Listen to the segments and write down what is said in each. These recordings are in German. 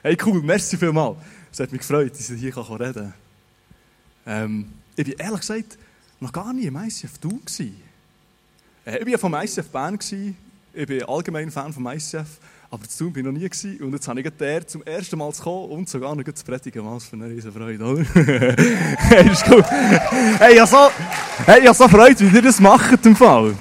Hey, cool, merci vielmals. Es hat mich gefreut, dass ich hier reden kann. Ähm, ich war ehrlich gesagt noch gar nie im ICF du Äh, ich war vom ICF Bern. Ich bin allgemein Fan vom ICF. Aber zu tun bin ich noch nie gewesen. Und jetzt habe ich der zum ersten Mal zu kommen und sogar noch zu predigen. Was für eine riesen Freude, oder? hey, ist gut. Hey, ich habe so, hey, ich so Freude, wie ihr das macht im Fall.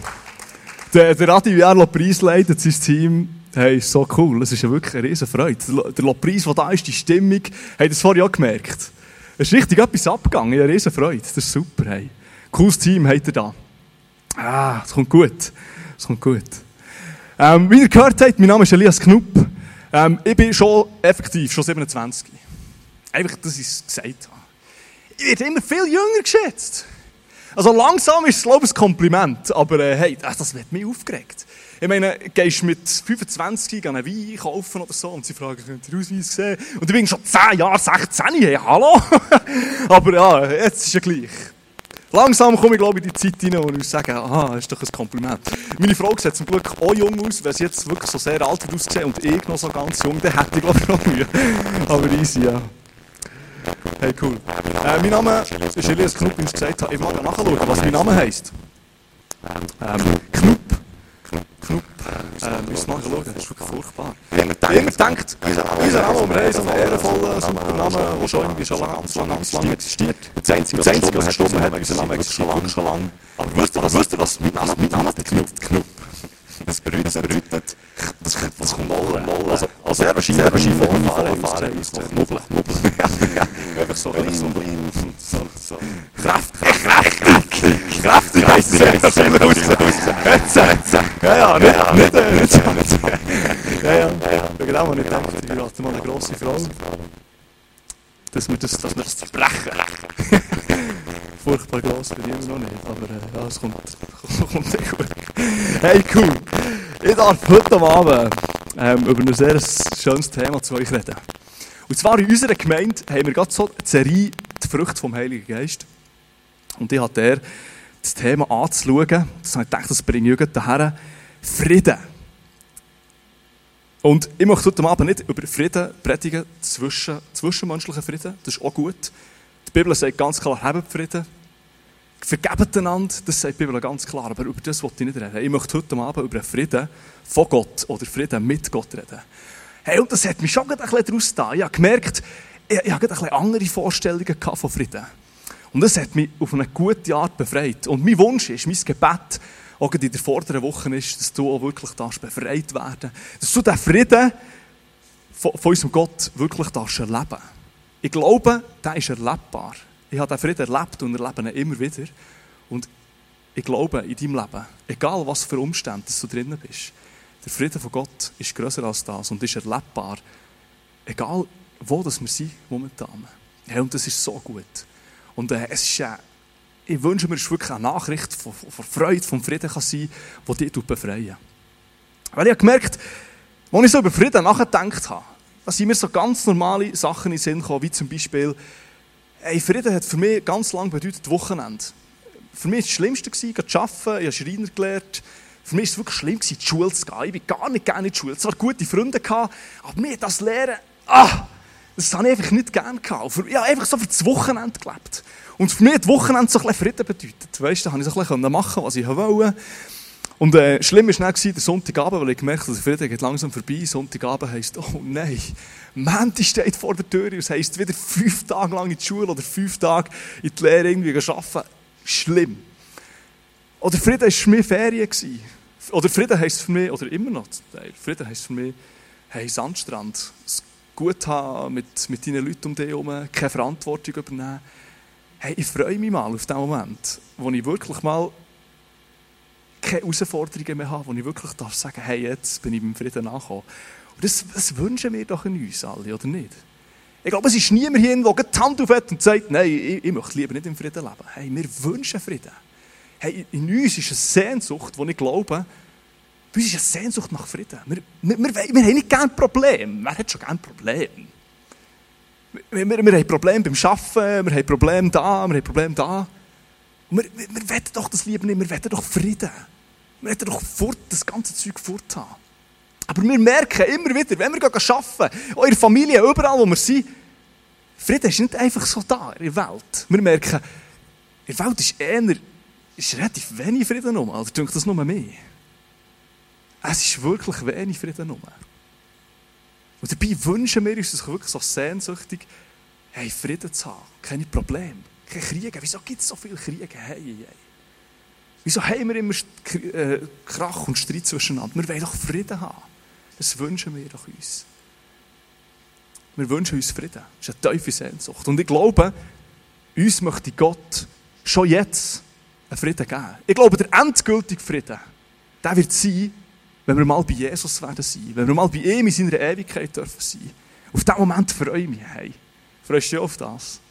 Der, der Adi Vierlo Preis leitet sein Team. Hey, so cool. Es ist ja wirklich eine riesen Freude. Der Lobpreis, der da ist, die Stimmung. Hey, das vorher auch gemerkt. Es ist richtig etwas abgegangen. Eine riesen Freude. Das ist super, hey. Cooles Team habt ihr da. Ah, es kommt gut. Es kommt gut. Ähm, wie ihr gehört habt, mein Name ist Elias Knupp. Ähm, ich bin schon effektiv, schon 27. Einfach, dass ich es gesagt habe. Ich werde immer viel jünger geschätzt. Also langsam ist es, glaube ich, ein Kompliment. Aber äh, hey, das wird mich aufgeregt. Ich meine, gehst mit 25 an einen Wein kaufen oder so und sie fragen, könnt ihr Ausweis sehen? Und ich bin schon 10 Jahre, 16, hey, hallo? aber ja, jetzt ist ja gleich. Langsam komme ich, glaube ich, in die Zeit rein, wo ich sage, aha, ist doch ein Kompliment. Meine Frau sieht zum Glück auch jung aus. Wenn sie jetzt wirklich so sehr alt aussieht und ich noch so ganz jung, dann hätte ich, glaube ich, noch Mühe. Aber easy, ja. Hey, cool. Äh, mein Name ist Elias Knupp, wie ich gesagt habe. Ich mag nachschauen, was mein Name heisst. Ähm, Knupp. Knupp. Äh, müssen mal schauen, das ist wirklich furchtbar. Jemand denkt, unser Name, wir haben so einen ehrenvollen Supernamen, der schon irgendwie schon lange, ganz lange, ganz lange existiert. Das Einzige, was gestorben hat, unser Name existiert schon lange, schon lange. Aber wisst ihr was, wisst ihr was, mein Name, mein Name ist der Knupp. Das bedeutet, das bedeutet, das kommt, das kommt Molle, Molle. Also, also sehr wahrscheinlich, sehr wahrscheinlich vorfahren, fahren, so knubbeln, knubbeln. Ja, einfach so, einfach so, so, so. Kraft, Kraft, Kraft, Kraft, wie heisst es? Das sehen wir aus. Jetzt, ja, ja, nicht, nicht, nicht, ja, ja, genau, nicht ich hatte mal eine grosse Frau. Dass wir das, wir das brechen. Furchtbar gross bin ich immer noch nicht, aber äh, ja, es kommt, kommt. Hey, cool. Ich darf heute Abend ähm, über ein sehr schönes Thema zu euch reden. Und zwar in unserer Gemeinde haben wir gerade so die Serie «Die Frucht vom Heiligen Geist». Und ich der, das Thema anzuschauen. Das habe ich gedacht, das bringe ich daher. Frieden. Und ich möchte heute Abend nicht über Frieden predigen, zwischen, zwischenmenschlichen Frieden. Das ist auch gut. Die Bibel sagt ganz klar, habt Frieden. Vergebt einander, das sagt die Bibel ganz klar. Aber über das wollte ich nicht reden. Ich möchte heute Abend über Frieden von Gott oder Frieden mit Gott reden. Hey, und das hat mich schon ein bisschen daraus da. Ich habe gemerkt, ich, ich habe ein bisschen andere Vorstellungen von Frieden. Und das hat mich auf eine gute Art befreit. Und mein Wunsch ist, mein Gebet, auch in der vorderen Woche ist, dass du auch wirklich darfst befreit werden Dass du den Frieden von, von unserem Gott wirklich darfst erleben Ich glaube, der ist erlebbar. Ich habe den Frieden erlebt und erlebe ihn immer wieder. Und ich glaube, in deinem Leben, egal was für Umstände du drinnen bist, der Frieden von Gott ist größer als das und ist erlebbar. Egal, wo das wir sind momentan. Ja, und das ist so gut. Und äh, es ist, äh, ich wünsche mir, es ist wirklich eine Nachricht von, von Freude, von Frieden kann sein, die dich befreien Weil ich habe gemerkt, als ich so über Frieden nachgedacht habe, da sind mir so ganz normale Sachen in den Sinn gekommen, wie zum Beispiel, hey, Frieden hat für mich ganz lange bedeutet Wochenende. Für mich war das Schlimmste, zu arbeiten, ich habe Schreiner gelernt, für mich war es wirklich schlimm, in die Schule zu gehen. Ich bin gar nicht gerne in die Schule. Zwar gute Freunde, aber mir das Lehren, ah, das habe ich einfach nicht gerne gehabt. Ich habe einfach so für das Wochenende gelebt. Und für mich hat Wochenende so ein bisschen Frieden bedeutet. Weißt du, da konnte ich so ein bisschen machen, was ich wollte. Und äh, schlimm war dann der Sonntagabend, weil ich gemerkt habe, der Frieden geht langsam vorbei. Sonntagabend heisst, oh nein, Mänti steht vor der Tür. Das heisst, wieder fünf Tage lang in die Schule oder fünf Tage in die Lehre irgendwie arbeiten. Schlimm. Oder Frieden war für mich Ferien. Oder Frieden heisst für mich, oder immer noch, Frieden heisst für mich, hey, Sandstrand. Es gut haben mit, mit deinen Leuten um dich herum, keine Verantwortung übernehmen. Hey, ich freue mich mal auf den Moment, wo ich wirklich mal keine Herausforderungen mehr habe, wo ich wirklich darf sagen, hey, jetzt bin ich beim Frieden nachgekommen. Und das, das wünschen wir doch in uns alle, oder nicht? Ich glaube, es ist niemand hier, der die Hand aufhört und sagt, nein, ich, ich möchte lieber nicht im Frieden leben. Hey, wir wünschen Frieden. Hey, in uns ist eine Sehnsucht, die ich glaube, bei uns ist eine Sehnsucht nach Frieden. Wir, wir, wir, wir haben nicht gerne Probleme. Wer hat schon gerne Probleme? Wir, wir, wir haben Probleme beim Arbeiten, wir haben Probleme da, wir haben Probleme da. Wir, wir, wir wollen doch das Leben nicht, wir wollen doch Frieden. Wir wollen doch fort, das ganze Zeug fort haben. Aber wir merken immer wieder, wenn wir arbeiten, der Familie, überall wo wir sind, Frieden ist nicht einfach so da in der Welt. Wir merken, in der Welt ist eher, ist relativ wenig Frieden rum. Oder denkt das nur mehr? Es ist wirklich wenig Frieden rum. Und dabei wünschen wir uns wirklich so sehnsüchtig, hey, Frieden zu haben, keine Probleme, keine Kriege. Wieso gibt es so viele Kriege? Hey, hey. Wieso haben wir immer äh, Krach und Streit zwischeneinander? Wir wollen doch Frieden haben. Das wünschen wir doch uns. Wir wünschen uns Frieden. Das ist eine tiefe Sehnsucht. Und ich glaube, uns möchte Gott schon jetzt einen Frieden geben. Ich glaube, der endgültige Frieden, der wird sein, wenn wir mal bei Jesus werden sein. Wenn wir mal bei ihm in seiner Ewigkeit dürfen sein. Auf diesen Moment freue ich mich. Hey, freust du auf das?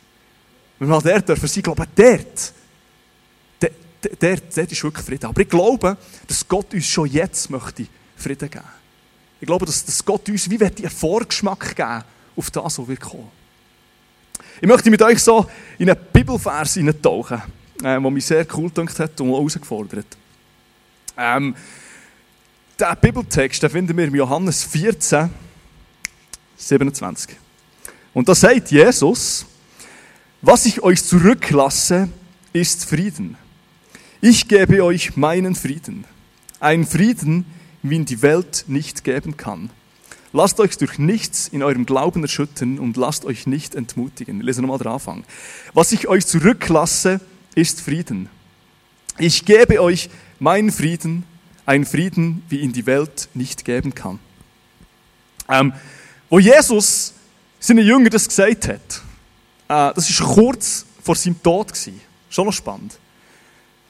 Wenn wir mal dort dürfen sein, glaube dort, dort, dort, dort ist wirklich Frieden. Aber ich glaube, dass Gott uns schon jetzt möchte Frieden geben. Ich glaube, dass, dass Gott uns wie einen Vorgeschmack geben auf das, was wir kommen. Ich möchte mit euch so in einen Bibelvers hineintauchen, äh, mich sehr cool gedacht hat und herausgefordert. Ähm, den Bibeltext den finden wir in Johannes 14, 27. Und da sagt Jesus, was ich euch zurücklasse, ist Frieden. Ich gebe euch meinen Frieden. Ein Frieden, wie ihn die Welt nicht geben kann. Lasst euch durch nichts in eurem Glauben erschüttern und lasst euch nicht entmutigen. Lesen nochmal den Anfang. Was ich euch zurücklasse, ist Frieden. Ich gebe euch meinen Frieden, einen Frieden, wie ihn die Welt nicht geben kann. Ähm, wo Jesus seinen Jüngern das gesagt hat, äh, das war kurz vor seinem Tod. Gewesen. Schon noch spannend.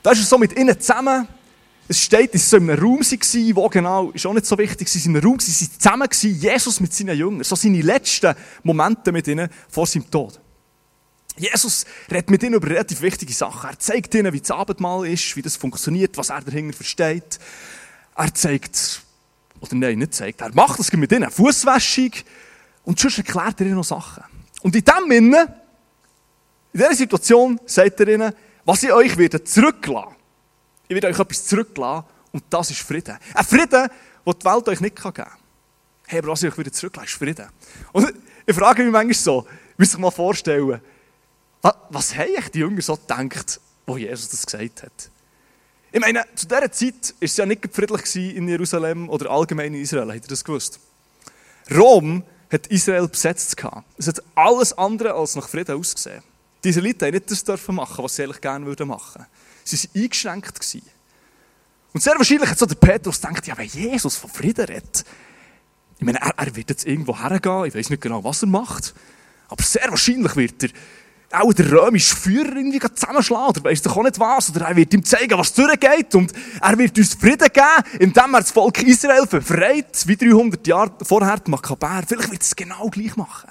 Da ist er so mit ihnen zusammen es steht, dass sie in einem Raum waren, wo genau, ist auch nicht so wichtig, sie waren in einem Raum, sie waren zusammen, Jesus mit seinen Jüngern. So seine letzten Momente mit ihnen vor seinem Tod. Jesus redet mit ihnen über relativ wichtige Sachen. Er zeigt ihnen, wie das Abendmahl ist, wie das funktioniert, was er dahinter versteht. Er zeigt, oder nein, nicht zeigt, er macht das mit ihnen, Fußwäschung. Und sonst erklärt er ihnen noch Sachen. Und in dem Sinne, in dieser Situation sagt er ihnen, was ich euch wieder zurücklassen ich werde euch etwas zurücklassen und das ist Frieden. Ein Frieden, den die Welt euch nicht geben kann. Hey, aber was ich euch wieder zurücklasse, ist Frieden. Und ich frage mich manchmal so, muss sich mal vorstellen, was haben die Jünger so gedacht, wo Jesus das gesagt hat? Ich meine, zu dieser Zeit war es ja nicht friedlich in Jerusalem oder allgemein in Israel, habt ihr das gewusst? Rom hat Israel besetzt. Es hat alles andere als nach Frieden ausgesehen. Die Israeliten haben nicht das machen was sie eigentlich gerne machen würden. Sie waren eingeschränkt. Und sehr wahrscheinlich hat so der Petrus gedacht, ja, wenn Jesus von Frieden redet, ich meine, er, er wird jetzt irgendwo hergehen, ich weiß nicht genau, was er macht, aber sehr wahrscheinlich wird er auch der römische Führer irgendwie zusammenschlagen oder weiss doch auch nicht was. Oder er wird ihm zeigen, was durchgeht und er wird uns Frieden geben, indem er das Volk Israel befreit, wie 300 Jahre vorher die Makkabäer. Vielleicht wird es genau gleich machen.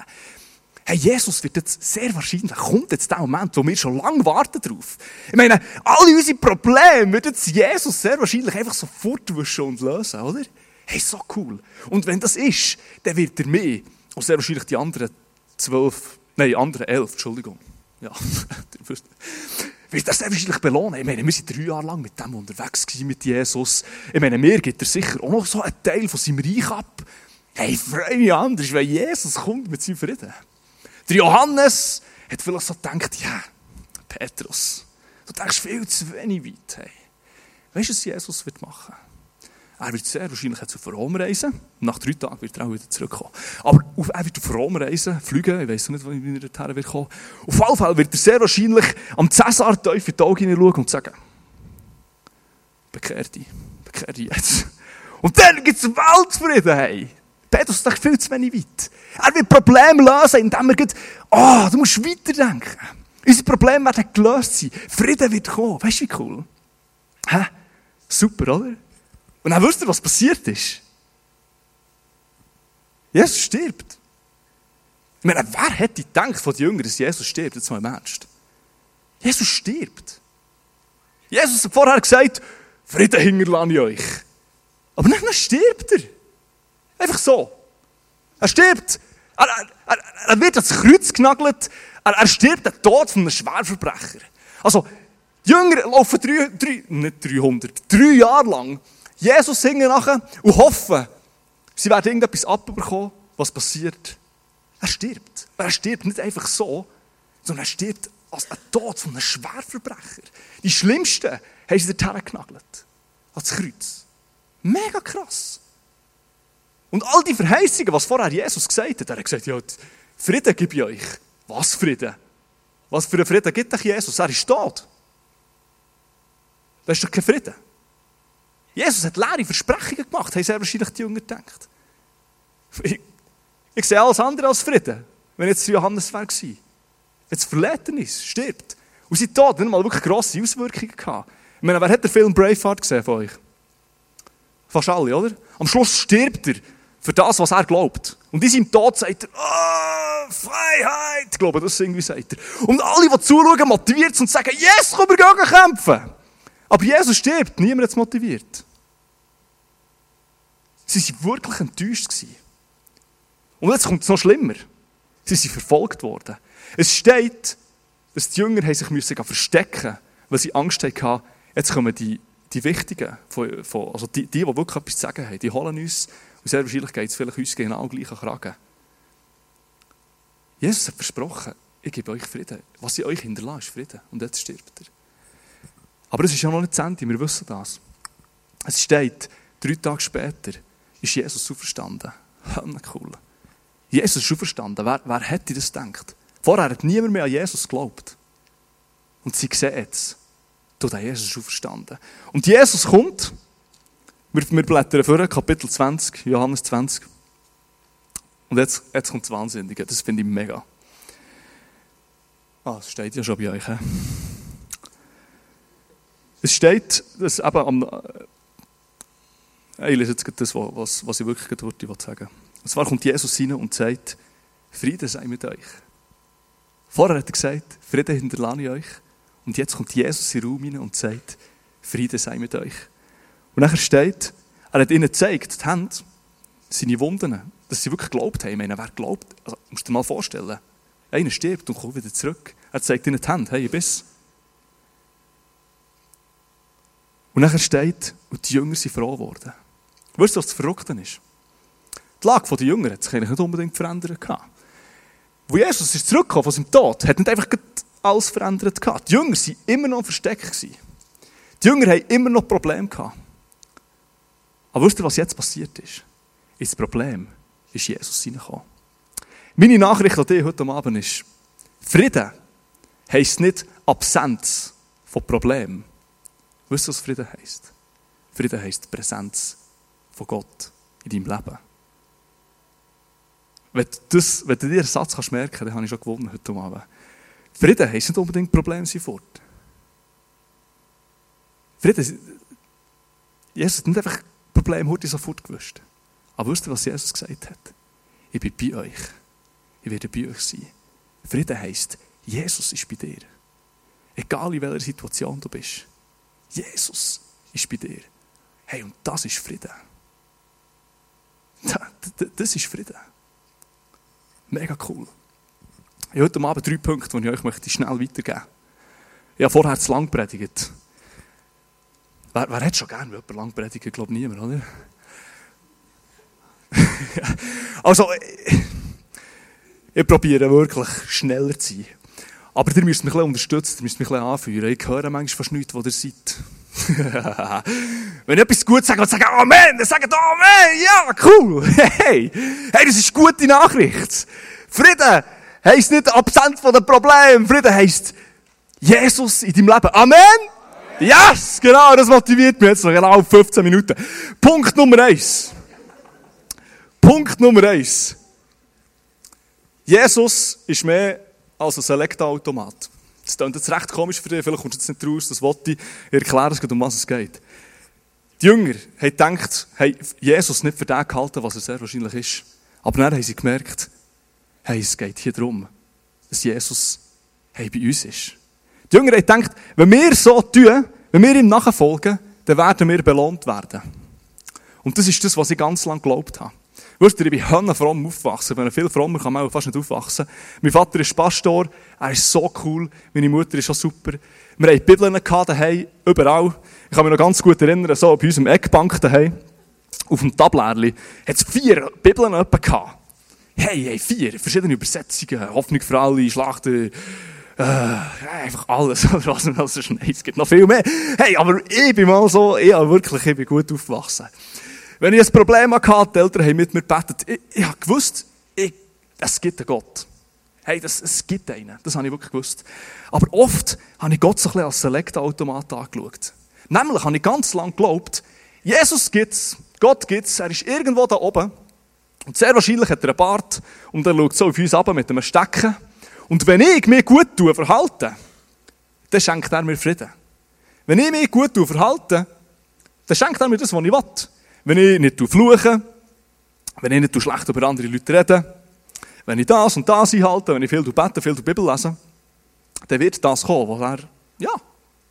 Hey, Jesus wird jetzt sehr wahrscheinlich, kommt jetzt der Moment, wo wir schon lange warten drauf. Ich meine, alle unsere Probleme wird jetzt Jesus sehr wahrscheinlich einfach so fortwischen und lösen, oder? Hey, so cool. Und wenn das ist, dann wird er mehr, und sehr wahrscheinlich die anderen zwölf, nein, anderen elf, Entschuldigung. Ja, wird er sehr wahrscheinlich belohnen. Ich meine, wir sind drei Jahre lang mit dem unterwegs mit Jesus. Ich meine, mir gibt er sicher auch noch so einen Teil von seinem Reich ab. Hey, freue mich anders, wenn Jesus kommt mit seinem Frieden. Der Johannes hat vielleicht so gedacht, ja, Petrus, du denkst viel zu wenig weit. Hey. Weißt du, was Jesus wird machen? Er wird sehr wahrscheinlich zu Rom reisen. Nach drei Tagen wird er auch wieder zurückkommen. Aber er wird auf Rom reisen, fliegen. Ich weiß nicht, wie er dorthin wird kommen. Auf jeden Fall wird er sehr wahrscheinlich am Cäsar tief in die Augen hineinschauen und sagen, bekehr dich, bekehr dich jetzt. Und dann gibt es Weltfrieden, hey. Petrus sagt viel zu wenig weit. Er wird Probleme lösen, indem er sagt, oh, du musst weiterdenken. Unsere Probleme werden gelöst sein. Frieden wird kommen. Weißt du, wie cool? Hä? Super, oder? Und dann wisst ihr, was passiert ist. Jesus stirbt. Ich meine, wer hätte gedacht von den Jüngern, dass Jesus stirbt, jetzt mal im Ernst? Jesus stirbt. Jesus hat vorher gesagt, Frieden hinterlasse ich euch. Aber dann stirbt er. Einfach so. Er stirbt. Er, er, er wird ans Kreuz genagelt. Er, er stirbt den Tod von einem Schwerverbrecher. Also, die Jünger laufen drei, drei, nicht 300, drei Jahre lang Jesus singen nachher und hoffen, Sie werden irgendetwas abbekommen, was passiert. Er stirbt. Aber er stirbt nicht einfach so, sondern er stirbt als ein Tod von einem Schwerverbrecher. Die Schlimmsten haben sie dorthin genagelt. Ans Kreuz. Mega krass. Und all die Verheißungen, was vorher Jesus gesagt hat, er hat gesagt, ja, Frieden gebe ich euch. Was Frieden? Was für einen Frieden gibt euch Jesus? Er ist tot. Das ist doch kein Frieden. Jesus hat leere Versprechungen gemacht, haben sehr wahrscheinlich die Jünger gedacht. Ich, ich sehe alles andere als Frieden, wenn jetzt Johannes wäre gewesen. Jetzt verletzt er ist, stirbt. Und sein Tod hat mal wirklich grosse Auswirkungen gehabt. Ich meine, wer hat den Film Braveheart gesehen von euch? Fast alle, oder? Am Schluss stirbt er für das, was er glaubt. Und in seinem Tod sagt er, oh, Freiheit! Ich glaube, das irgendwie sagt er. Und alle, die zuschauen, motiviert und sagen, yes, komm, wir gehen kämpfen. Aber Jesus stirbt, niemand hat es motiviert. Sie waren wirklich enttäuscht. Und jetzt kommt es noch schlimmer. Sie sind verfolgt worden. Es steht, dass die Jünger sich verstecken weil sie Angst hatten, jetzt kommen die, die Wichtigen, von, von, also die, die, die wirklich etwas zu sagen haben, die holen uns und sehr wahrscheinlich geht es vielleicht uns genau gleich an Kragen. Jesus hat versprochen, ich gebe euch Frieden. Was ich euch hinterlasse, ist Frieden. Und jetzt stirbt er. Aber es ist ja noch nicht das Ende, wir wissen das. Es steht, drei Tage später ist Jesus auferstanden. Cool. Jesus ist auferstanden. Wer, wer hätte das gedacht? Vorher hat niemand mehr an Jesus geglaubt. Und sie sehen jetzt, du, der Jesus ist auferstanden. Und Jesus kommt, wir, wir blättern vor, Kapitel 20, Johannes 20. Und jetzt, jetzt kommt das Wahnsinnige, das finde ich mega. Ah, es steht ja schon bei euch. He? Es steht, dass eben am. Ich lese jetzt das, was, was ich wirklich heute sagen Und zwar kommt Jesus rein und sagt: Friede sei mit euch. Vorher hat er gesagt, Frieden hinterlasse ich euch. Und jetzt kommt Jesus in den Raum hinein und sagt, Friede sei mit euch. Und nachher steht, er hat ihnen gezeigt, die Hände, seine Wunden, dass sie wirklich geglaubt haben. Ich meine, wer glaubt, also, musst du dir mal vorstellen, einer stirbt und kommt wieder zurück. Er zeigt ihnen die Hände, hey, ich bin's. Und nachher steht, und die Jünger sind froh geworden. Weißt du, was das Verrückte ist? Die Lage der Jünger hat sich eigentlich nicht unbedingt verändert. Wo Jesus ist zurückgekommen von seinem Tod, hat nicht einfach alles verändert. Die Jünger waren immer noch versteckt. Die Jünger hatten immer noch Probleme. Aber wisst ihr, was jetzt passiert ist? Das Problem ist Jesus hineingekommen. Meine Nachricht an dich heute Abend ist, Frieden heisst nicht Absenz von Problemen. Wisst ihr, was Frieden heisst? Frieden heisst Präsenz von Gott in deinem Leben. Wenn du, das, wenn du dir einen Satz kannst merken dann habe ich schon gewonnen heute Abend. Frieden heisst nicht unbedingt Probleme sofort. Frieden, Jesus hat nicht einfach Probleme heute sofort gewusst. Aber wisst ihr, was Jesus gesagt hat? Ich bin bei euch. Ich werde bei euch sein. Frieden heisst, Jesus ist bei dir. Egal in welcher Situation du bist. Jesus ist bei dir. Hey, und das ist Frieden. Das ist Frieden. Mega cool. Ich habe heute Abend drei Punkte, die ich euch möchte schnell weitergeben möchte. Ich habe vorher zu lang predigt. Wer, wer hat schon gerne jemand lang predigen? Ich glaube niemand, oder? also, ich, ich probiere wirklich schneller zu sein. Aber ihr müsst mich ein bisschen unterstützen, ihr müsst mich ein bisschen anführen. Ich höre manchmal fast nichts, wo ihr seid. Wenn ich etwas gut sage, dann sage Amen, dann sagt Amen, ja, cool, hey, hey, das ist gute Nachricht. Frieden heisst nicht Absenz von den Problemen, Frieden heisst Jesus in deinem Leben. Amen? Yes, genau, das motiviert mich jetzt noch genau 15 Minuten. Punkt Nummer eins. Punkt Nummer eins. Jesus ist mehr als ein Selekta-Automat. Das klingt jetzt recht komisch für dich, vielleicht kommst du jetzt nicht raus, das wollte ich. Ich erkläre es, um was es geht. Die Jünger haben gedacht, hey, Jesus nicht für den gehalten, was er sehr wahrscheinlich ist. Aber dann haben sie gemerkt, hey, es geht hier darum, dass Jesus hey, bei uns ist. Die Jünger haben gedacht, wenn wir so tun, wenn wir ihm nachfolgen, dann werden wir belohnt werden. Und das ist das, was ich ganz lange geglaubt habe. Weißt du, ich bin hönnenfromm aufgewachsen. Wenn viel frommer kann man auch fast nicht aufwachsen. Mein Vater ist Pastor. Er ist so cool. Meine Mutter ist auch super. Wir hatten Bibeln daheim, überall. Ich kann mich noch ganz gut erinnern, so bei unserem Eckbank daheim. auf dem Tablerli hat es vier Bibeln gehabt. Hey, hey, vier verschiedene Übersetzungen. Hoffnung für alle, Schlachten, äh, einfach alles, was alles ist. Nein, es gibt noch viel mehr. Hey, aber ich bin mal so, ich habe wirklich, ich bin gut aufgewachsen. Wenn ich ein Problem hatte, die Eltern haben mit mir gebetet, ich, ich habe es gibt einen Gott. Hey, das, es gibt einen. Das habe ich wirklich gewusst. Aber oft habe ich Gott so ein bisschen als Select-Automat angeschaut. Nämlich habe ich ganz lange geglaubt, Jesus gibt's, Gott gibt's, er ist irgendwo da oben. Und sehr wahrscheinlich hat er einen Bart und er schaut so auf uns ab mit einem Stecken. Und wenn ich mich gut tue, verhalte, dann schenkt er mir Frieden. Wenn ich mich gut tue, verhalte, dann schenkt er mir das, was ich will. Wenn ich nicht fluche, wenn ich nicht schlecht über andere Leute rede, wenn ich das und das einhalte, wenn ich viel bete, viel Bibel lese, dann wird das kommen, was er, ja,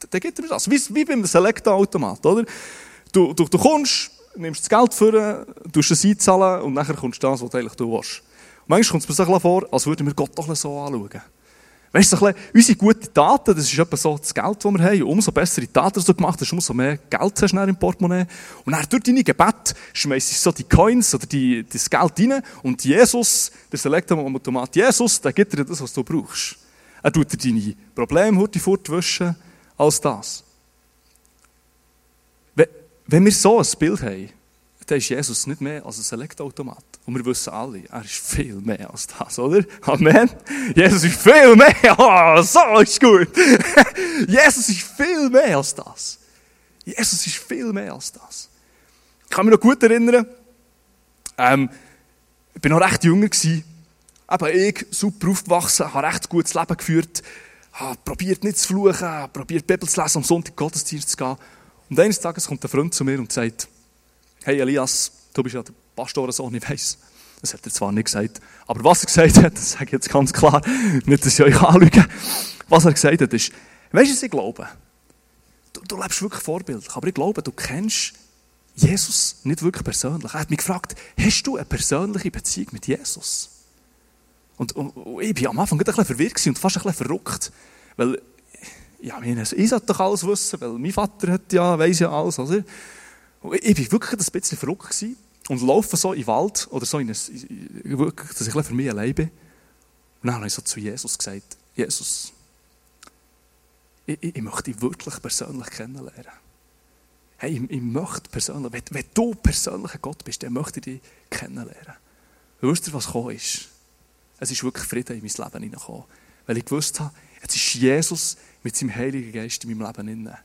dann gibt er mir das. Wie, wie beim Select-Automat, oder? Du, du, du kommst, nimmst das Geld für, tust es einzahlen und nachher kommst du das, was du eigentlich du willst. Und manchmal kommt es mir so vor, als würden wir Gott doch so anschauen. Weißt du, unsere guten Taten, das ist etwa so das Geld, das wir haben. umso bessere Taten du gemacht hast, umso mehr Geld hast du im Portemonnaie. Und dann durch deine Gebet schmeißt du so die Coins oder die, das Geld rein. Und Jesus, der Selektomat Jesus, der gibt dir das, was du brauchst. Er tut dir deine Probleme heute fortwischen als das. Wenn wir so ein Bild haben, dann ist Jesus nicht mehr als ein Selektoautomat. Und wir wissen alle, er ist viel mehr als das, oder? Amen. Jesus ist viel mehr. Oh, so ist gut. Jesus ist viel mehr als das. Jesus ist viel mehr als das. Ich kann mich noch gut erinnern, ähm, ich war noch recht jünger. Gewesen. Eben ich, super aufgewachsen, habe recht gutes Leben geführt, habe probiert nicht zu fluchen, probiert Bibel zu lesen, am Sonntag Gottesdienst zu gehen. Und eines Tages kommt ein Freund zu mir und sagt, hey Elias, du bist ja der Pastorensohn, ich weiss. Das hat er zwar nicht gesagt, aber was er gesagt hat, das sage ich jetzt ganz klar, nicht, dass ich euch anlüge. Was er gesagt hat, ist, weißt du, was ich glaube? Du, du lebst wirklich vorbildlich, aber ich glaube, du kennst Jesus nicht wirklich persönlich. Er hat mich gefragt, hast du eine persönliche Beziehung mit Jesus? Und, und, und ich war am Anfang ein bisschen verwirrt und fast ein bisschen verrückt, weil ja, ich sollte doch alles wissen, weil mein Vater hat ja, weiss ja alles, oder? Ich war wirklich ein bisschen verrückt und laufe so in den Wald oder so in ein, wirklich, dass ich für mich allein bin. Und dann habe ich so zu Jesus gesagt, Jesus, ich, ich, ich möchte dich wirklich persönlich kennenlernen. Hey, ich, ich möchte persönlich, wenn, wenn du persönlicher Gott bist, dann möchte ich dich kennenlernen. Weißt du, was gekommen ist? Es ist wirklich Frieden in mein Leben hineingekommen. Weil ich gewusst habe, jetzt ist Jesus mit seinem Heiligen Geist in meinem Leben inne.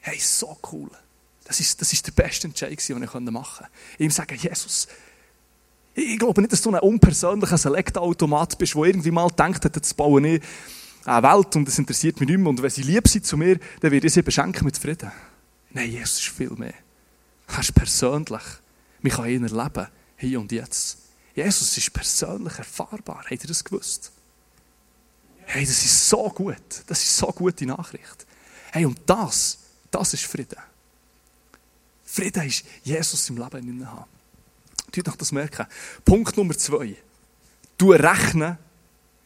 Hey, so cool. Das ist, das ist der beste Entscheid, den ich machen konnte. Ihm sagen, Jesus, ich glaube nicht, dass du ein unpersönlicher Select-Automat bist, der irgendwie mal denkt, jetzt baue ich eine Welt und das interessiert mich nicht mehr. Und wenn sie lieb sind zu mir, dann werde ich sie beschenken mit Frieden. Nein, Jesus ist viel mehr. Er ist persönlich. Man kann ihn erleben, hier und jetzt. Jesus ist persönlich erfahrbar. Habt ihr das gewusst? Hey, das ist so gut. Das ist so gute Nachricht. Hey, und das, das ist Frieden. Frieden ist Jesus im Leben haben. Du noch das merken. Punkt Nummer zwei. Du rechnen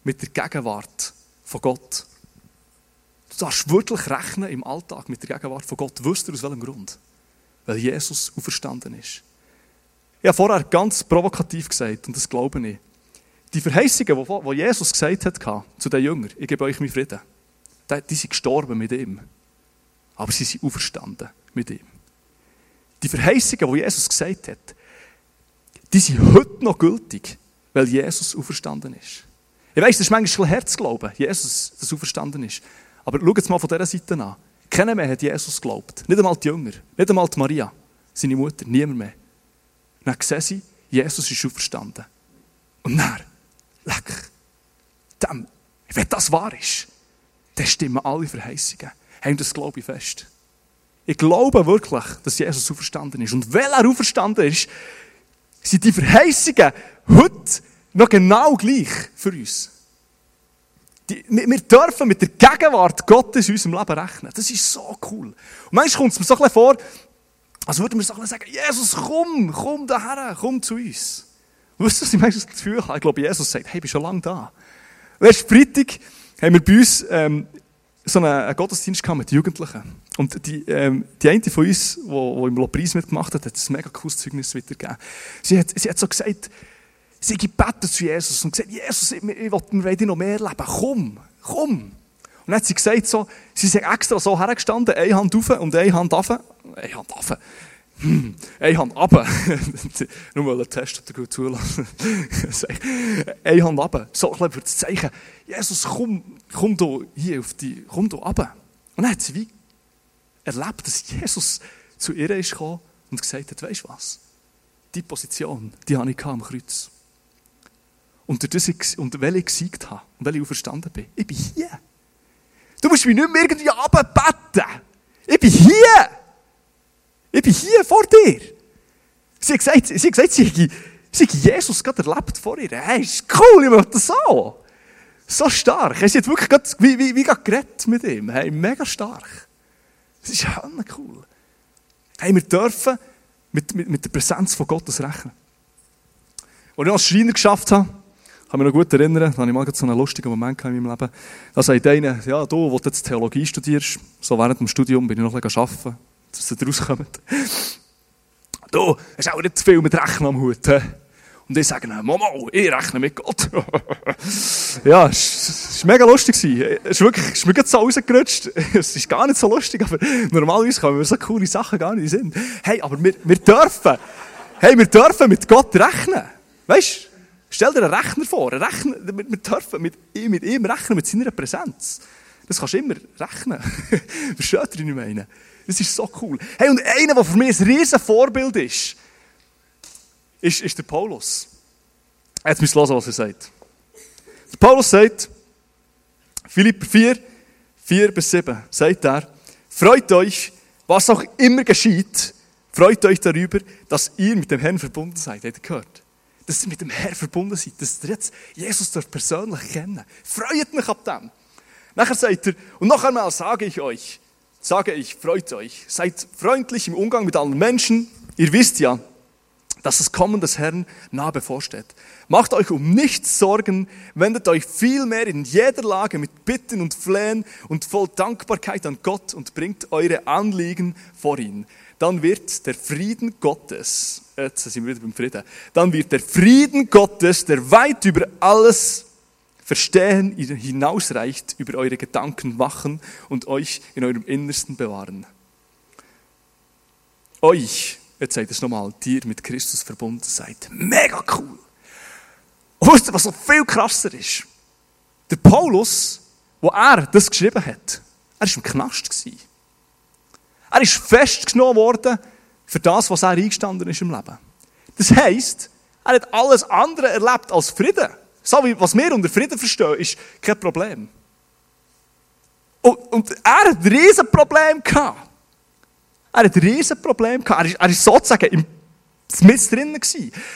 mit der Gegenwart von Gott. Du darfst wirklich rechnen im Alltag mit der Gegenwart von Gott. Wisst ihr aus welchem Grund? Weil Jesus auferstanden ist. Ich habe vorher ganz provokativ gesagt, und das glaube ich. Die Verheißungen, die Jesus gesagt hat zu den Jüngern, ich gebe euch meinen Frieden, die sind gestorben mit ihm. Aber sie sind auferstanden mit ihm. Die Verheißungen, die Jesus gesagt hat, die sind heute noch gültig, weil Jesus auferstanden ist. Ich weiss, das ist manchmal Herzglauben, Jesus, das auferstanden ist. Aber schau jetzt mal von dieser Seite an. Keiner mehr hat Jesus geglaubt. Nicht einmal die Jünger, nicht einmal die Maria, seine Mutter, niemand mehr. dann sehen sie, Jesus ist auferstanden. Und dann, leck, dem, wenn das wahr ist, dann stimmen alle Verheißungen. Haben das glaube fest. Ich glaube wirklich, dass Jesus auferstanden ist. Und weil er auferstanden ist, sind die Verheißungen heute noch genau gleich für uns. Die, wir dürfen mit der Gegenwart Gottes in unserem Leben rechnen. Das ist so cool. Und manchmal kommt es mir so ein bisschen vor, als würden wir so ein bisschen sagen, Jesus, komm, komm daher, komm zu uns. Wisst ihr, was ich meistens das Gefühl habe? Ich glaube, Jesus sagt, hey, ich bin schon lange da. Letzten Freitag haben wir bei uns ähm, so einen Gottesdienst gehabt mit Jugendlichen. Und die, ähm, die eine von uns, die, die im Lobpreis mitgemacht hat, hat ein mega cooles Zeugnis weitergegeben. Sie hat, sie hat so gesagt, sie gebetet zu Jesus und gesagt, Jesus, ich, ich will, wir noch mehr leben. Komm, komm. Und dann hat sie gesagt, so, sie sind extra so hergestanden, eine Hand rauf und eine Hand runter. Eine Hand runter. Hm, eine Hand runter. Nur mal einen Test, ob gut zulassen. eine Hand runter. So ein für das Zeichen. Jesus, komm, komm hier auf die, komm da runter. Und dann hat sie wie erlebt, dass Jesus zu ihr ist gekommen und gesagt hat, weisst du was? Die Position, die habe ich am Kreuz. Und, das ich, und weil ich gesiegt habe und weil ich verstanden bin, ich bin hier. Du musst mich nicht mehr irgendwie runterbeten. Ich bin hier. Ich bin hier vor dir. Sie hat gesagt, sie, hat gesagt, sie, sie Jesus gerade erlebt vor ihr. Hey, ist cool, ich möchte das so. So stark. Sie hat wirklich gerade, wie, wie, wie geredet mit ihm. Hey, mega stark. Das ist cool. Hey, wir dürfen mit, mit, mit der Präsenz von Gottes rechnen. Als ich als Schreiner geschafft habe, kann mich noch gut erinnern, da hatte ich mal so einen lustigen Moment in meinem Leben. Da sagt einer, ja, du, wo du jetzt Theologie studierst, so während dem Studium bin ich noch ein bisschen arbeiten, dass ihr rauskommt. Du, hast auch nicht zu viel mit Rechnen am Hut. He? Und ich sage, Mama, ich rechne mit Gott. ja, es war mega lustig. Es ist wirklich, es ist mir so rausgerutscht. Es ist gar nicht so lustig, aber normalerweise kommen mir so coole Sachen gar nicht in Sinn. Hey, aber wir, wir dürfen, hey, wir dürfen mit Gott rechnen. Weißt du? Stell dir einen Rechner vor. Einen Rechner, wir dürfen mit mit ihm rechnen, mit seiner Präsenz. Das kannst du immer rechnen. Versteht ihr, was ich meine? Das ist so cool. Hey, und einer, der für mich ein riesen Vorbild ist, ist, ist der Paulus. Jetzt müsst ihr hören, was er sagt. Der Paulus sagt, Philipper 4, 4 bis 7, sagt er, freut euch, was auch immer geschieht, freut euch darüber, dass ihr mit dem Herrn verbunden seid. Habt ihr gehört? dass ihr mit dem Herrn verbunden seid, dass ihr jetzt Jesus persönlich kennen Freut mich ab dem. Nachher sagt er, und noch einmal sage ich euch, sage ich, freut euch, seid freundlich im Umgang mit allen Menschen. Ihr wisst ja, dass das Kommen des Herrn nahe bevorsteht. Macht euch um nichts Sorgen, wendet euch vielmehr in jeder Lage mit Bitten und Flehen und voll Dankbarkeit an Gott und bringt eure Anliegen vor ihn dann wird der Frieden Gottes, jetzt sind wir wieder beim Frieden, dann wird der Frieden Gottes, der weit über alles Verstehen hinausreicht, über eure Gedanken wachen und euch in eurem Innersten bewahren. Euch, jetzt seid es nochmal, die ihr mit Christus verbunden seid. Mega cool. Und wisst ihr, was so viel krasser ist? Der Paulus, wo er das geschrieben hat, er war im Knast. Gewesen. Er ist festgenommen worden für das, was er eingestanden ist im Leben. Das heisst, er hat alles andere erlebt als Frieden. So wie was wir unter Frieden verstehen, ist kein Problem. Und, und er hat ein Riesenproblem gehabt. Er hat ein Riesenproblem gehabt. Er er ist sozusagen im mit drinnen.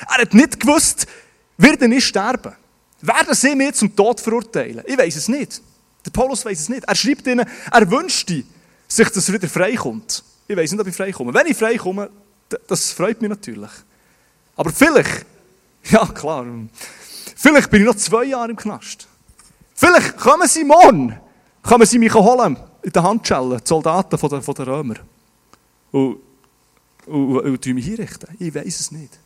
Er hat nicht gewusst, wird er nicht sterben. Werden sie mir zum Tod verurteilen? Ich weiß es nicht. Der Paulus weiß es nicht. Er schreibt ihnen, er wünschte, sich das wieder freikommt. Ich weiß nicht, ob ich freikomme. Wenn ich freikomme, das freut mich natürlich. Aber vielleicht, ja klar, vielleicht bin ich noch zwei Jahre im Knast. Vielleicht kommen sie morgen, kommen sie mich holen in der Handschellen, die Soldaten von den, von den Römer. Und, und, und, und mich hinrichten. Ich weiß es nicht.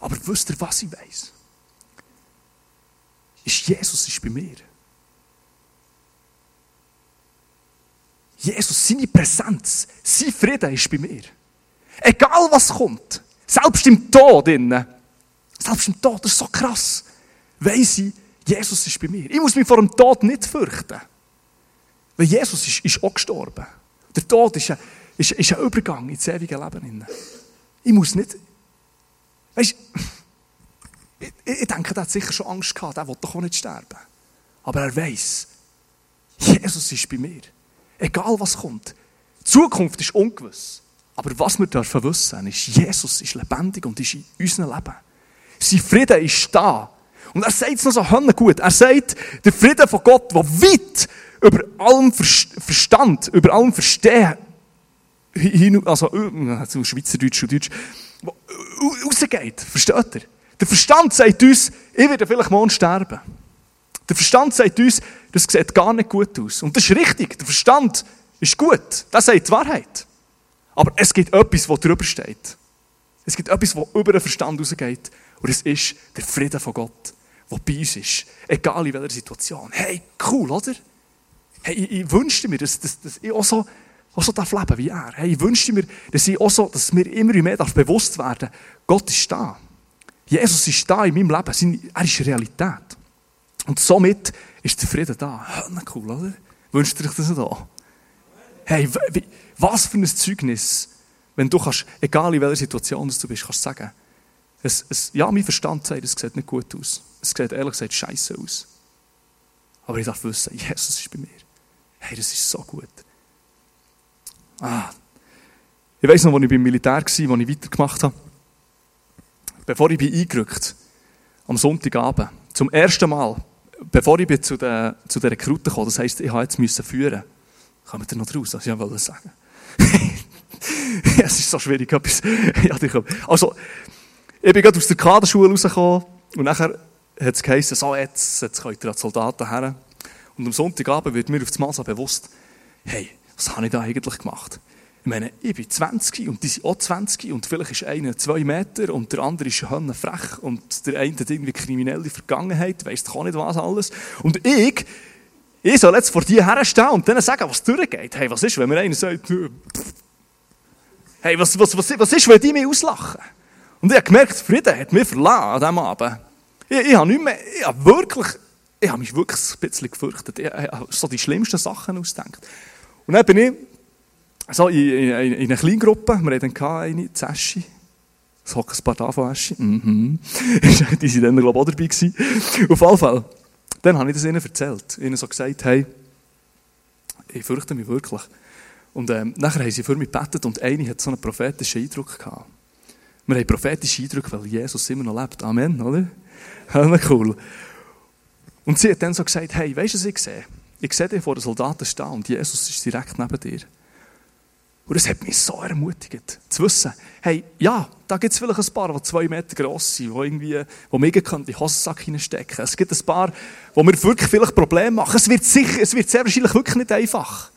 Aber wisst ihr, was ich weiß? Ist Jesus ist bei mir. Jesus, seine Präsenz, sein Frieden ist bei mir. Egal was kommt, selbst im Tod, innen, selbst im Tod, das ist so krass, weiss ich, Jesus ist bei mir. Ich muss mich vor dem Tod nicht fürchten. Weil Jesus ist, ist auch gestorben. Der Tod ist ein, ist, ist ein Übergang ins ewige Leben. Ich muss nicht. Weißt ich, ich denke, der hat sicher schon Angst gehabt, der will doch auch nicht sterben. Aber er weiß, Jesus ist bei mir. Egal was kommt. Die Zukunft ist ungewiss. Aber was wir dürfen wissen, ist, Jesus ist lebendig und ist in unserem Leben. Sein Frieden ist da. Und er sagt es noch so gut. Er sagt, der Frieden von Gott, der weit über allem Verstand, über allem Verstehen, also, äh, Schweizerdeutsch und Deutsch, rausgeht. Versteht ihr? Der Verstand sagt uns, ich werde vielleicht morgen sterben. Der Verstand sagt uns, das sieht gar nicht gut aus. Und das ist richtig. Der Verstand ist gut. Das sagt die Wahrheit. Aber es gibt etwas, das drüber steht. Es gibt etwas, das über den Verstand rausgeht. Und es ist der Frieden von Gott, der bei uns ist. Egal in welcher Situation. Hey, cool, oder? Hey, ich, ich wünschte mir, dass, dass, dass ich auch so, auch so leben wie er. Hey, ich wünschte mir, dass, ich auch so, dass mir immer mehr bewusst werden darf, Gott ist da. Jesus ist da in meinem Leben. Er ist Realität. Und somit ist der Frieden da. Ja, cool, oder? Wünscht ihr euch das nicht auch? Hey, was für ein Zeugnis, wenn du kannst, egal in welcher Situation du bist, kannst sagen, es, es, ja, mein Verstand sagt, es sieht nicht gut aus. Es sieht ehrlich gesagt scheiße aus. Aber ich darf wissen, Jesus ist bei mir. Hey, das ist so gut. Ah. Ich weiss noch, als ich beim Militär war, als ich weitergemacht habe. Bevor ich bin eingerückt am Sonntagabend, zum ersten Mal, bevor ich zu der, zu der Rekruten kam, das heisst, ich musste jetzt führen. Kommt ihr noch raus, was ich wollte sagen? es ist so schwierig, etwas. also, ich bin gerade aus der Kaderschule rausgekommen und nachher hat es geheißen, so, jetzt, jetzt könnt ihr als Soldaten her. Und am Sonntagabend wird mir auf das Mal so bewusst, hey, was habe ich da eigentlich gemacht? Ich meine, ich bin 20 und die sind auch 20 und vielleicht ist einer zwei Meter und der andere ist schon frech und der eine hat irgendwie kriminelle Vergangenheit, weiss doch auch nicht was alles. Und ich, ich soll jetzt vor dir herstehen und denen sagen, was durchgeht. Hey, was ist, wenn mir einer sagt, hey, was, was, was, was ist, wenn die mich auslachen? Und ich habe gemerkt, Frieden hat mich verlassen an diesem Abend. Ich, ich habe nicht mehr, ich habe wirklich, ich habe mich wirklich ein bisschen gefürchtet. Ich habe so die schlimmsten Sachen ausgedacht. Und dann bin ich so in, in, in einer kleinen Gruppe, wir hatten eine, Zeschi. Es hocken ein paar da von Eschi. Mhm. die waren dann, glaube ich, auch dabei. Gewesen. Auf jeden Fall. Dann habe ich das ihnen erzählt. Ihnen so gesagt, hey, ich fürchte mich wirklich. Und ähm, nachher haben sie für mich gebetet und eine hat so einen prophetischen Eindruck gehabt. Wir haben prophetischen Eindruck, weil Jesus immer noch lebt. Amen, oder? Ja, cool. Und sie hat dann so gesagt, hey, weißt du, was ich sehe? Ich sehe dich vor den Soldaten stehen und Jesus ist direkt neben dir. Und das hat mich so ermutigt, zu wissen, hey, ja, da gibt es vielleicht ein paar, die zwei Meter gross sind, die irgendwie, wo mir in den Hosensack hineinstecken. Es gibt ein paar, wo mir wirklich vielleicht Probleme machen. Es wird sicher, es wird sehr wahrscheinlich wirklich nicht einfach.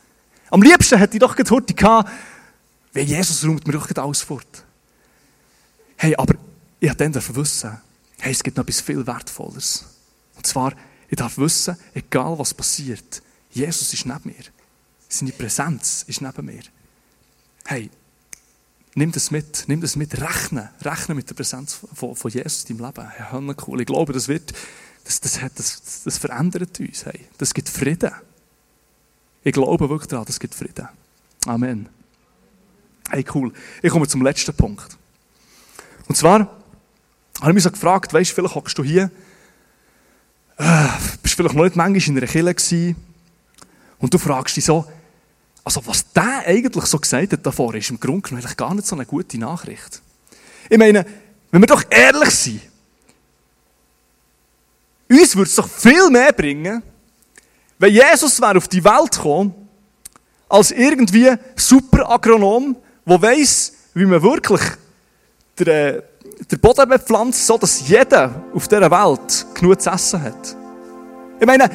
Am liebsten hätte ich doch heute gehabt, weil Jesus räumt mir doch alles fort. Hey, aber ich habe dann wissen, hey, es gibt noch etwas viel Wertvolleres. Und zwar, ich darf wissen, egal was passiert, Jesus ist neben mir. Seine Präsenz ist neben mir hey, nimm das mit, nimm das mit, rechne, rechne mit der Präsenz von, von Jesus in deinem Leben. Ja, cool. Ich glaube, das wird, das, das, das, das verändert uns. Hey. Das gibt Frieden. Ich glaube wirklich daran, das gibt Frieden. Amen. Hey, cool. Ich komme zum letzten Punkt. Und zwar habe ich mich so gefragt, weißt du, vielleicht hockst du hier, äh, bist vielleicht noch nicht manchmal in einer Kirche gewesen, und du fragst dich so, also was der eigentlich so gesagt hat davor, ist im Grunde genommen eigentlich gar nicht so eine gute Nachricht. Ich meine, wenn wir doch ehrlich sind, uns würde es doch viel mehr bringen, wenn Jesus wäre auf die Welt gekommen, als irgendwie super Agronom, der weiss, wie man wirklich den, äh, den Boden bepflanzt, so dass jeder auf dieser Welt genug zu essen hat. Ich meine,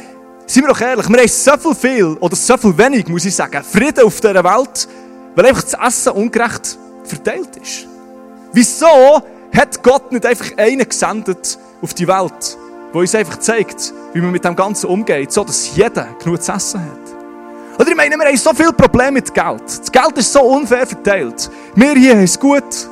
Seien wir doch ehrlich, wir haben so viel, viel oder so viel wenig, muss ich sagen, Frieden auf dieser Welt, weil einfach das Essen ungerecht verteilt ist. Wieso hat Gott nicht einfach einen gesendet auf die Welt, der uns einfach zeigt, wie man mit dem Ganzen umgeht, so dass jeder genug zu essen hat? Oder ich meine, wir haben so viele Probleme mit Geld. Das Geld ist so unfair verteilt. Wir hier haben es gut,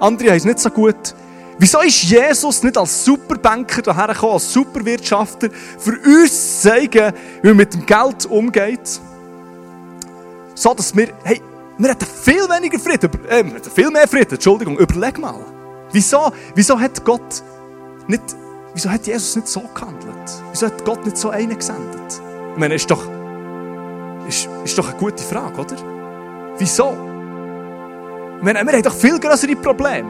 andere haben es nicht so gut. Wieso ist Jesus nicht als Superbanker dahergekommen, als Superwirtschafter, für uns zu zeigen, wie man mit dem Geld umgeht? So, dass wir, hey, wir hätten viel weniger Frieden, äh, wir hätten viel mehr Frieden, Entschuldigung, überleg mal. Wieso, wieso hat Gott nicht, wieso hat Jesus nicht so gehandelt? Wieso hat Gott nicht so einen gesendet? Ich meine, ist doch, ist, ist doch eine gute Frage, oder? Wieso? Ich wir haben doch viel größere Probleme.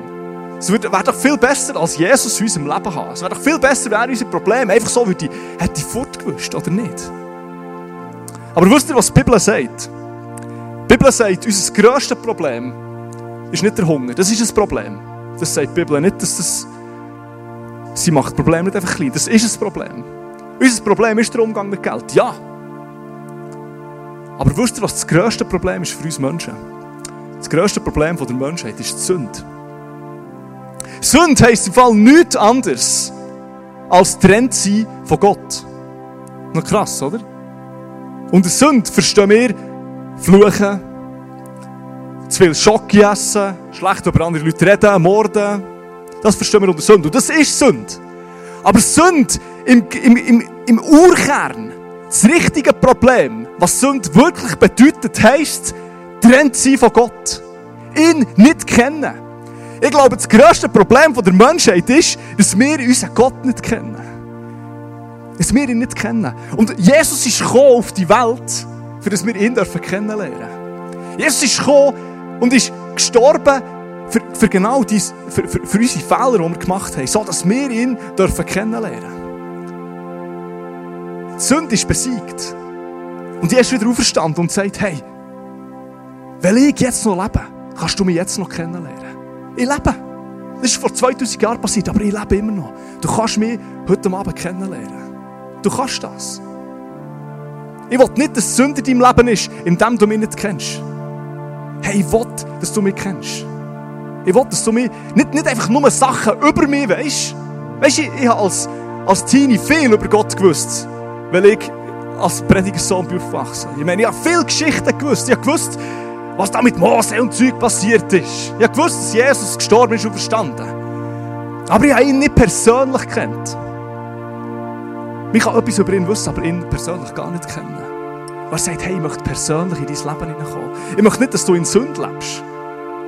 Es wäre doch viel besser, als Jesus in unserem Leben haben. Es wäre doch viel besser, wenn er unsere Probleme einfach so würde, hätte fortgewusst, oder nicht? Aber wisst ihr, was die Bibel sagt? Die Bibel sagt, unser grösstes Problem ist nicht der Hunger. Das ist ein Problem. Das sagt die Bibel nicht, dass das... Sie macht Problem nicht einfach klein. Das ist ein Problem. Unser Problem ist der Umgang mit Geld. Ja. Aber wisst ihr, was das grösste Problem ist für uns Menschen? Das grösste Problem der Menschheit ist die Sünde. Sünde heisst im Fall nichts anderes als trennt sein von Gott. Noch krass, oder? Und Sünde verstehen wir Fluchen, zu viel Schocke essen, schlecht über andere Leute reden, morden. Das verstehen wir unter Sünde. Und das ist Sünde. Aber Sünde im, im, im, im Urkern, das richtige Problem, was Sünde wirklich bedeutet, heisst, trennt sein von Gott. Ihn nicht kennen. Ich glaube, das grösste Problem der Menschheit ist, dass wir unseren Gott nicht kennen. Dass wir ihn nicht kennen. Und Jesus ist gekommen auf die Welt, für dass wir ihn dürfen kennenlernen. Jesus ist gekommen und ist gestorben für, für genau dies, für, für, für unsere Fehler, die wir gemacht haben, so dass wir ihn dürfen kennenlernen. Die Sünde ist besiegt. Und er ist wieder auferstanden und sagt, hey, weil ich jetzt noch lebe, kannst du mich jetzt noch kennenlernen. Ich lebe. Das ist vor 2000 Jahren passiert, aber ich lebe immer noch. Du kannst mich heute Abend kennenlernen. Du kannst das. Ich will nicht, dass Sünde in deinem Leben ist, indem du mich nicht kennst. Hey, ich will, dass du mich kennst. Ich will, dass du mich nicht, nicht einfach nur Sachen über mich weißt. Weißt du, ich, ich habe als, als Teenie viel über Gott gewusst, weil ich als Predigersohn aufgewachsen. Ich meine, ich habe viele Geschichten gewusst. Ich habe gewusst, was da mit Mose und Zeug passiert ist. Ich habe gewusst, dass Jesus gestorben ist und verstanden. Aber ich habe ihn nicht persönlich kennt. Ich kann etwas über ihn wissen, aber ihn persönlich gar nicht kennen. Er sagt, hey, ich möchte persönlich in dein Leben hineinkommen. Ich möchte nicht, dass du in Sünde lebst.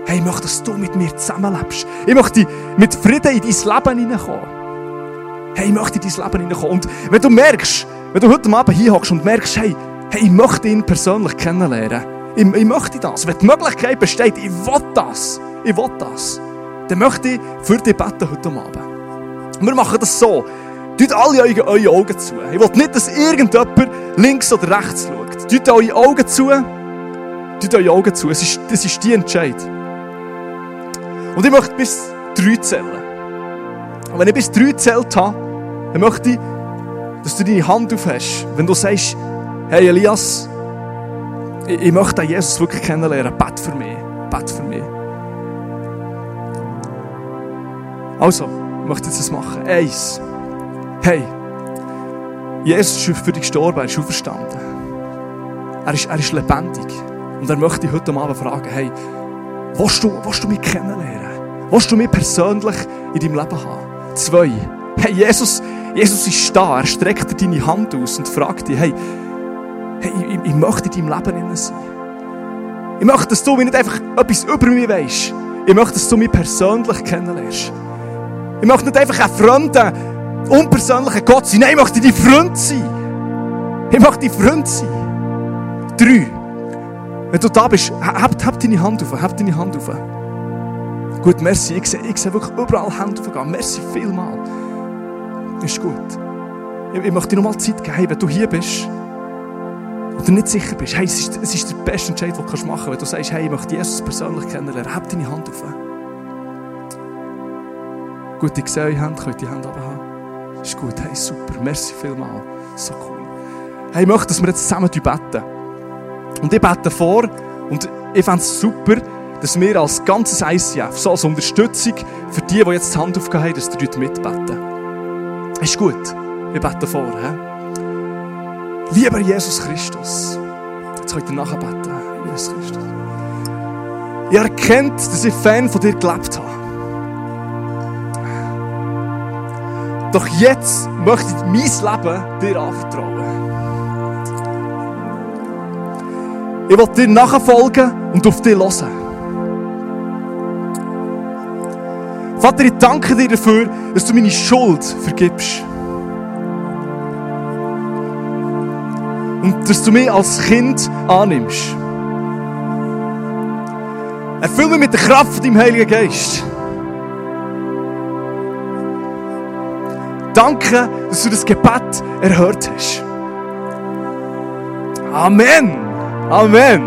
Hey, ich möchte, dass du mit mir zusammenlebst. Ich möchte mit Frieden in dein Leben hineinkommen. Hey, ich möchte in dein Leben hineinkommen. Und wenn du merkst, wenn du heute Abend hier hockst und merkst, hey, hey, ich möchte ihn persönlich kennenlernen, ich, ich möchte das. Wenn die Möglichkeit besteht, ich will das, ich will das, dann möchte ich für dich beten heute Abend. Wir machen das so. Tut alle eure, eure Augen zu. Ich will nicht, dass irgendjemand links oder rechts schaut. Tut eure Augen zu. Tut eure Augen zu. Es ist, das ist die Entscheid. Und ich möchte bis drei zählen. Und wenn ich bis drei zählt habe, dann möchte ich, dass du deine Hand auf hast. Wenn du sagst, hey Elias, ich, ich möchte Jesus wirklich kennenlernen. Bet für mich. Bet für mich. Also, ich möchte jetzt das machen. Eins. Hey, Jesus ist für dich gestorben, er ist auferstanden. Er ist, er ist lebendig. Und er möchte dich heute Abend fragen, hey, willst du, willst du mich kennenlernen? Willst du mich persönlich in deinem Leben haben? Zwei. Hey, Jesus, Jesus ist da, er streckt dir deine Hand aus und fragt dich, hey, hey ich, ich möchte in deinem Leben sein. Ich möchte, dass du mir nicht einfach etwas über mich weißt. Ich möchte, dass du mich persönlich kennenlernst. Ich möchte nicht einfach ein fremder, unpersönlicher Gott sein. Nein, ich möchte dein Freund sein. Ich möchte dein Freund sein. Drei. Wenn du da bist, hab, hab deine Hand auf. Hab deine Hand auf. Gut, merci. Ich sehe, ich sehe wirklich überall Hände aufgehen. Merci vielmal. Ist gut. Ich, ich möchte dir nochmal Zeit geben, wenn du hier bist und du nicht sicher bist, hey, es ist, es ist der beste Entscheid, den du machen kannst, wenn du sagst, hey, ich möchte Jesus persönlich kennenlernen. Hab deine Hand auf. Gut, ich sehe eure Hände, könnt die Hände haben. Ist gut, hey, super. Merci vielmal. So cool. Hey, ich möchte, dass wir jetzt zusammen beten. Und ich bete vor und ich fände es super, dass wir als ganzes ICF, so als Unterstützung für die, die jetzt die Hand aufgehört haben, dass die Leute mitbeten. Ist gut. Ich bete vor. He? Lieber Jesus Christus. Jetzt könnt ihr nachher beten. Jesus Christus. Ich erkennt, dass ich Fan von dir gelebt habe. Doch jetzt möchte ich mein Leben dir anvertrauen. Ich will dir nachfolgen und auf dich hören. Vater, ich danke dir dafür, dass du meine Schuld vergibst. Und dass du mich als Kind annimmst. Erfüll mich mit der Kraft von deinem Heiligen Geist. Danke, dass du das Gebet erhört hast. Amen. Amen.